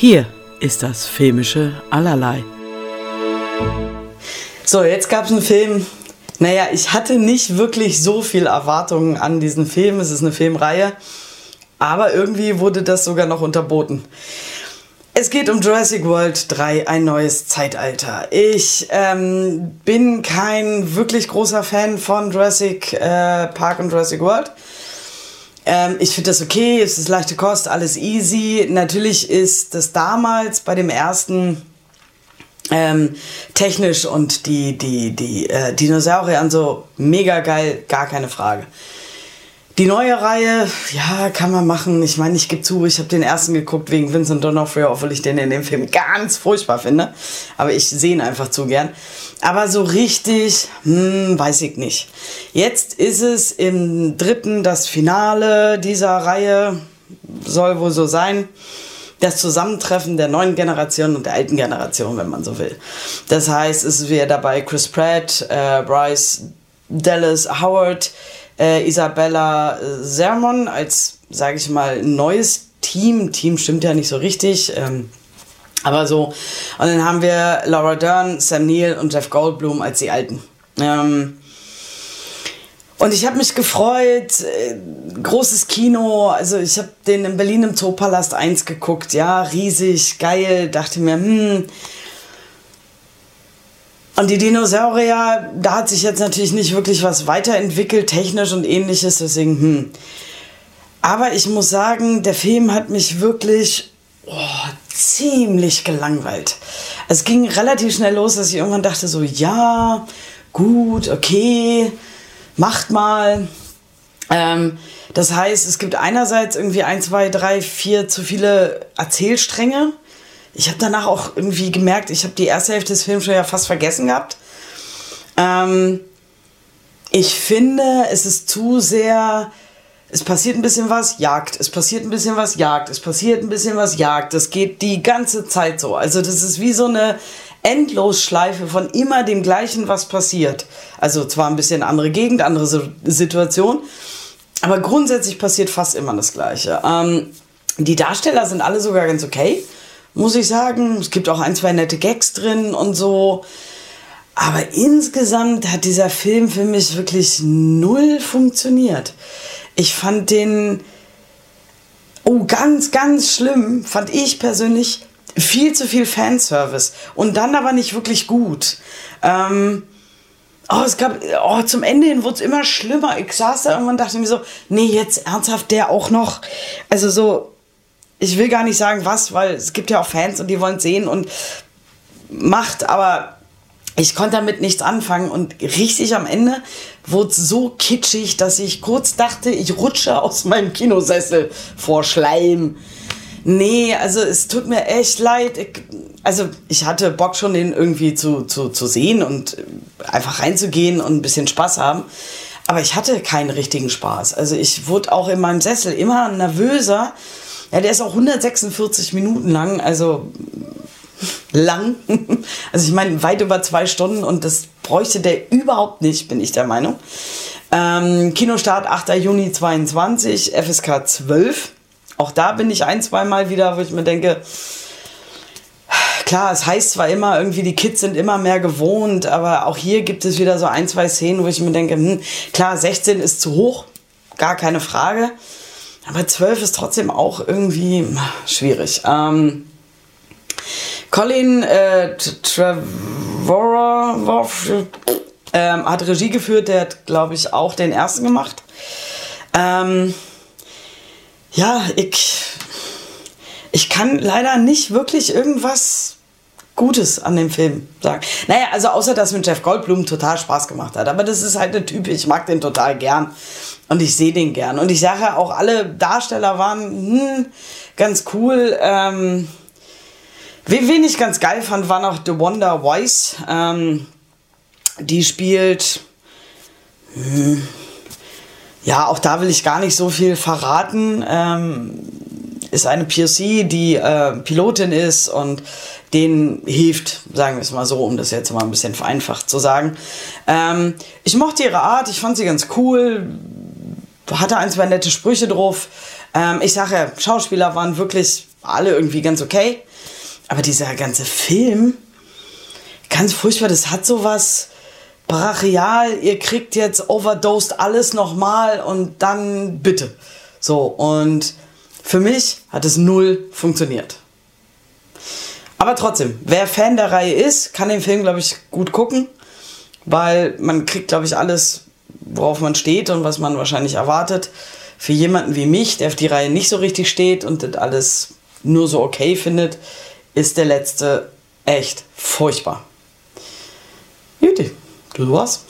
Hier ist das filmische Allerlei. So, jetzt gab es einen Film. Naja, ich hatte nicht wirklich so viel Erwartungen an diesen Film. Es ist eine Filmreihe. Aber irgendwie wurde das sogar noch unterboten. Es geht um Jurassic World 3, ein neues Zeitalter. Ich ähm, bin kein wirklich großer Fan von Jurassic äh, Park und Jurassic World. Ähm, ich finde das okay, es ist leichte Kost, alles easy. Natürlich ist das damals bei dem ersten ähm, technisch und die, die, die äh, Dinosaurier so mega geil, gar keine Frage. Die neue Reihe, ja, kann man machen. Ich meine, ich gebe zu, ich habe den ersten geguckt wegen Vincent D'Onofrio, obwohl ich den in dem Film ganz furchtbar finde. Aber ich sehe ihn einfach zu gern. Aber so richtig, hm, weiß ich nicht. Jetzt ist es im dritten das Finale dieser Reihe. Soll wohl so sein. Das Zusammentreffen der neuen Generation und der alten Generation, wenn man so will. Das heißt, es wieder dabei Chris Pratt, äh, Bryce Dallas Howard, äh, Isabella Sermon als, sage ich mal, neues Team. Team stimmt ja nicht so richtig. Ähm, aber so. Und dann haben wir Laura Dern, Sam Neill und Jeff Goldblum als die Alten. Ähm, und ich habe mich gefreut, äh, großes Kino, also ich habe den in Berlin im Zoopalast 1 geguckt, ja, riesig, geil, dachte mir, hm, und die Dinosaurier, da hat sich jetzt natürlich nicht wirklich was weiterentwickelt, technisch und ähnliches, deswegen, hm. Aber ich muss sagen, der Film hat mich wirklich oh, ziemlich gelangweilt. Es ging relativ schnell los, dass ich irgendwann dachte, so, ja, gut, okay, macht mal. Ähm, das heißt, es gibt einerseits irgendwie ein, zwei, drei, vier zu viele Erzählstränge ich habe danach auch irgendwie gemerkt, ich habe die erste Hälfte des Films schon ja fast vergessen gehabt. Ähm, ich finde, es ist zu sehr. Es passiert ein bisschen was, Jagd. Es passiert ein bisschen was, Jagd. Es passiert ein bisschen was, Jagd. Das geht die ganze Zeit so. Also, das ist wie so eine Endlosschleife von immer dem Gleichen, was passiert. Also, zwar ein bisschen andere Gegend, andere Situation, aber grundsätzlich passiert fast immer das Gleiche. Ähm, die Darsteller sind alle sogar ganz okay muss ich sagen. Es gibt auch ein, zwei nette Gags drin und so. Aber insgesamt hat dieser Film für mich wirklich null funktioniert. Ich fand den, oh, ganz, ganz schlimm, fand ich persönlich viel zu viel Fanservice und dann aber nicht wirklich gut. Ähm, oh, es gab, oh, zum Ende hin wurde es immer schlimmer. Ich saß da irgendwann und dachte mir so, nee, jetzt ernsthaft der auch noch. Also so, ich will gar nicht sagen was, weil es gibt ja auch Fans und die wollen es sehen und macht, aber ich konnte damit nichts anfangen und richtig am Ende wurde es so kitschig, dass ich kurz dachte, ich rutsche aus meinem Kinosessel vor Schleim. Nee, also es tut mir echt leid. Ich, also ich hatte Bock schon, den irgendwie zu, zu, zu sehen und einfach reinzugehen und ein bisschen Spaß haben. Aber ich hatte keinen richtigen Spaß. Also ich wurde auch in meinem Sessel immer nervöser ja, der ist auch 146 Minuten lang, also lang. Also ich meine, weit über zwei Stunden und das bräuchte der überhaupt nicht, bin ich der Meinung. Ähm, Kinostart 8. Juni 22, FSK 12. Auch da bin ich ein, zwei Mal wieder, wo ich mir denke, klar, es heißt zwar immer irgendwie, die Kids sind immer mehr gewohnt, aber auch hier gibt es wieder so ein, zwei Szenen, wo ich mir denke, hm, klar, 16 ist zu hoch, gar keine Frage. Aber 12 ist trotzdem auch irgendwie schwierig. Ähm, Colin äh, Trevorrow ähm, hat Regie geführt, der hat, glaube ich, auch den ersten gemacht. Ähm, ja, ich, ich kann leider nicht wirklich irgendwas Gutes an dem Film sagen. Naja, also außer dass mit Jeff Goldblum total Spaß gemacht hat. Aber das ist halt der Typ, ich mag den total gern. Und ich sehe den gern. Und ich sage auch, alle Darsteller waren hm, ganz cool. Ähm, wen ich ganz geil fand, war noch The Wonder Wise. Ähm, die spielt. Hm, ja, auch da will ich gar nicht so viel verraten. Ähm, ist eine POC, die äh, Pilotin ist und denen hilft, sagen wir es mal so, um das jetzt mal ein bisschen vereinfacht zu sagen. Ähm, ich mochte ihre Art, ich fand sie ganz cool, hatte ein, zwei nette Sprüche drauf. Ähm, ich sage ja, Schauspieler waren wirklich alle irgendwie ganz okay. Aber dieser ganze Film, ganz furchtbar, das hat sowas brachial, ihr kriegt jetzt overdosed alles nochmal und dann bitte. So, und für mich hat es null funktioniert. Aber trotzdem, wer Fan der Reihe ist, kann den Film, glaube ich, gut gucken, weil man kriegt, glaube ich, alles, worauf man steht und was man wahrscheinlich erwartet. Für jemanden wie mich, der auf die Reihe nicht so richtig steht und das alles nur so okay findet, ist der letzte echt furchtbar. Juti, das war's.